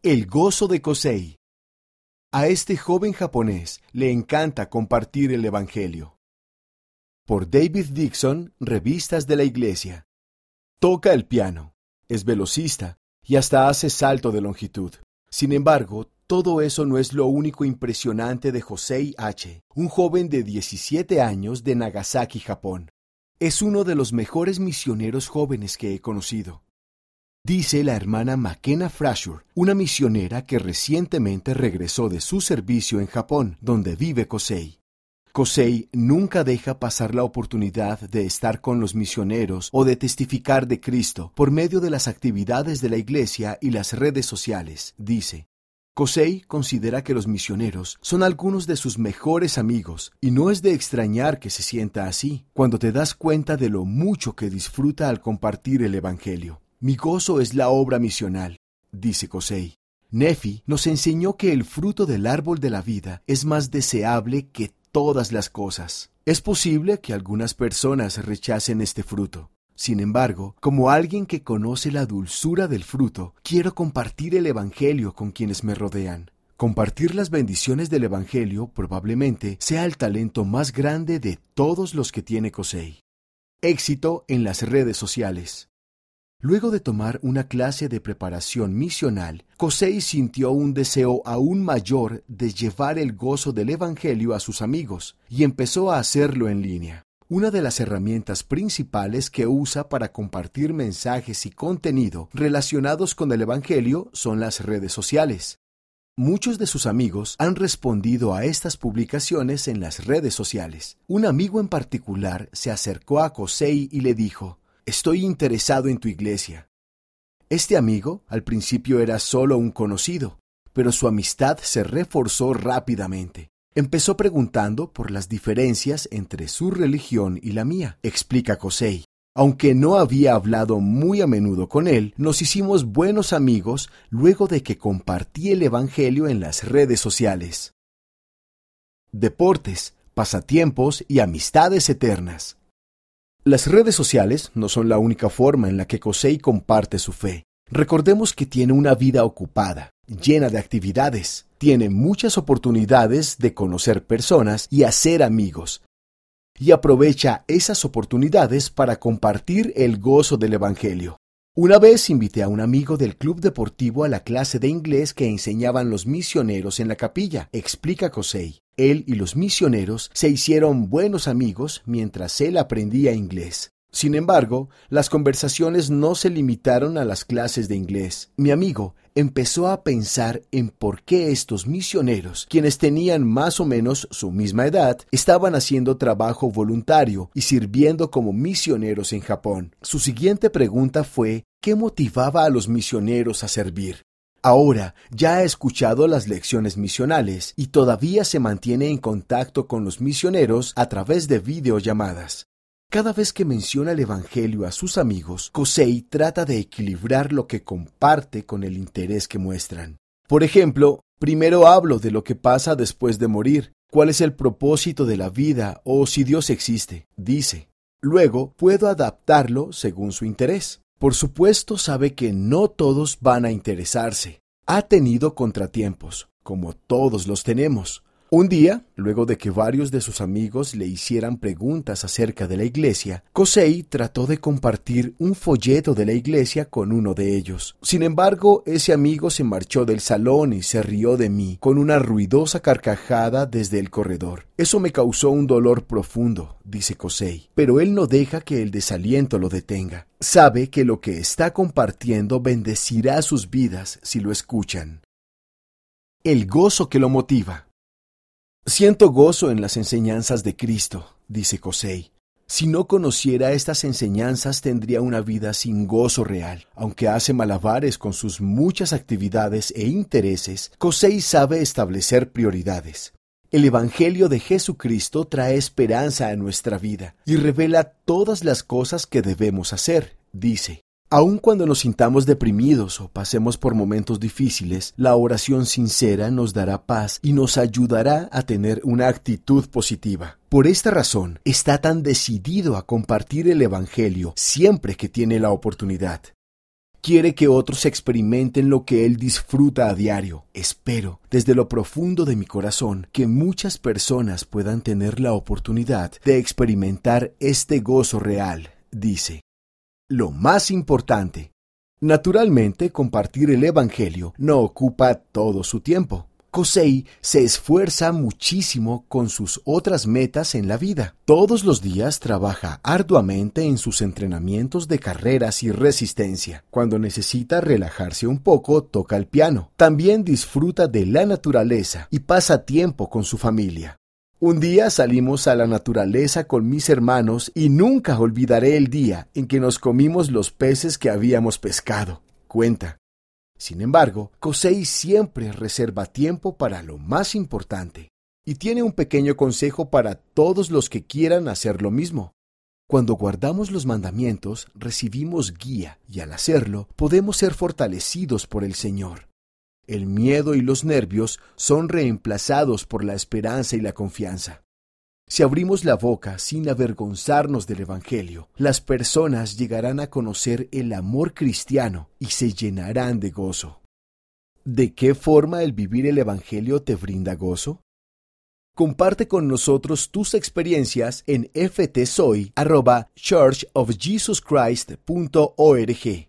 El gozo de Kosei. A este joven japonés le encanta compartir el Evangelio. Por David Dixon, Revistas de la Iglesia. Toca el piano, es velocista y hasta hace salto de longitud. Sin embargo, todo eso no es lo único impresionante de Josei H., un joven de 17 años de Nagasaki, Japón. Es uno de los mejores misioneros jóvenes que he conocido dice la hermana McKenna Frasher, una misionera que recientemente regresó de su servicio en Japón, donde vive Kosei. Kosei nunca deja pasar la oportunidad de estar con los misioneros o de testificar de Cristo por medio de las actividades de la iglesia y las redes sociales, dice. Kosei considera que los misioneros son algunos de sus mejores amigos y no es de extrañar que se sienta así cuando te das cuenta de lo mucho que disfruta al compartir el Evangelio. Mi gozo es la obra misional, dice Kosei. Nefi nos enseñó que el fruto del árbol de la vida es más deseable que todas las cosas. Es posible que algunas personas rechacen este fruto. Sin embargo, como alguien que conoce la dulzura del fruto, quiero compartir el Evangelio con quienes me rodean. Compartir las bendiciones del Evangelio probablemente sea el talento más grande de todos los que tiene Kosei. Éxito en las redes sociales. Luego de tomar una clase de preparación misional, Kosei sintió un deseo aún mayor de llevar el gozo del Evangelio a sus amigos, y empezó a hacerlo en línea. Una de las herramientas principales que usa para compartir mensajes y contenido relacionados con el Evangelio son las redes sociales. Muchos de sus amigos han respondido a estas publicaciones en las redes sociales. Un amigo en particular se acercó a Kosei y le dijo, Estoy interesado en tu iglesia. Este amigo al principio era solo un conocido, pero su amistad se reforzó rápidamente. Empezó preguntando por las diferencias entre su religión y la mía, explica Kosei. Aunque no había hablado muy a menudo con él, nos hicimos buenos amigos luego de que compartí el Evangelio en las redes sociales. Deportes, pasatiempos y amistades eternas. Las redes sociales no son la única forma en la que Kosei comparte su fe. Recordemos que tiene una vida ocupada, llena de actividades, tiene muchas oportunidades de conocer personas y hacer amigos, y aprovecha esas oportunidades para compartir el gozo del Evangelio. Una vez invité a un amigo del club deportivo a la clase de inglés que enseñaban los misioneros en la capilla, explica Kosei. Él y los misioneros se hicieron buenos amigos mientras él aprendía inglés. Sin embargo, las conversaciones no se limitaron a las clases de inglés. Mi amigo empezó a pensar en por qué estos misioneros, quienes tenían más o menos su misma edad, estaban haciendo trabajo voluntario y sirviendo como misioneros en Japón. Su siguiente pregunta fue ¿qué motivaba a los misioneros a servir? Ahora ya ha escuchado las lecciones misionales y todavía se mantiene en contacto con los misioneros a través de videollamadas. Cada vez que menciona el Evangelio a sus amigos, Kosei trata de equilibrar lo que comparte con el interés que muestran. Por ejemplo, primero hablo de lo que pasa después de morir, cuál es el propósito de la vida o si Dios existe, dice. Luego puedo adaptarlo según su interés. Por supuesto sabe que no todos van a interesarse. Ha tenido contratiempos, como todos los tenemos. Un día, luego de que varios de sus amigos le hicieran preguntas acerca de la iglesia, Kosei trató de compartir un folleto de la iglesia con uno de ellos. Sin embargo, ese amigo se marchó del salón y se rió de mí con una ruidosa carcajada desde el corredor. Eso me causó un dolor profundo, dice Kosei, pero él no deja que el desaliento lo detenga. Sabe que lo que está compartiendo bendecirá sus vidas si lo escuchan. El gozo que lo motiva. Siento gozo en las enseñanzas de Cristo, dice Kosei. Si no conociera estas enseñanzas tendría una vida sin gozo real. Aunque hace malabares con sus muchas actividades e intereses, Kosei sabe establecer prioridades. El Evangelio de Jesucristo trae esperanza a nuestra vida y revela todas las cosas que debemos hacer, dice. Aun cuando nos sintamos deprimidos o pasemos por momentos difíciles, la oración sincera nos dará paz y nos ayudará a tener una actitud positiva. Por esta razón, está tan decidido a compartir el Evangelio siempre que tiene la oportunidad. Quiere que otros experimenten lo que Él disfruta a diario. Espero, desde lo profundo de mi corazón, que muchas personas puedan tener la oportunidad de experimentar este gozo real, dice. Lo más importante. Naturalmente, compartir el Evangelio no ocupa todo su tiempo. Kosei se esfuerza muchísimo con sus otras metas en la vida. Todos los días trabaja arduamente en sus entrenamientos de carreras y resistencia. Cuando necesita relajarse un poco, toca el piano. También disfruta de la naturaleza y pasa tiempo con su familia. Un día salimos a la naturaleza con mis hermanos y nunca olvidaré el día en que nos comimos los peces que habíamos pescado. Cuenta. Sin embargo, Kosei siempre reserva tiempo para lo más importante y tiene un pequeño consejo para todos los que quieran hacer lo mismo. Cuando guardamos los mandamientos, recibimos guía y al hacerlo podemos ser fortalecidos por el Señor. El miedo y los nervios son reemplazados por la esperanza y la confianza. Si abrimos la boca sin avergonzarnos del Evangelio, las personas llegarán a conocer el amor cristiano y se llenarán de gozo. ¿De qué forma el vivir el Evangelio te brinda gozo? Comparte con nosotros tus experiencias en ftsoy.churchofjesuschrist.org.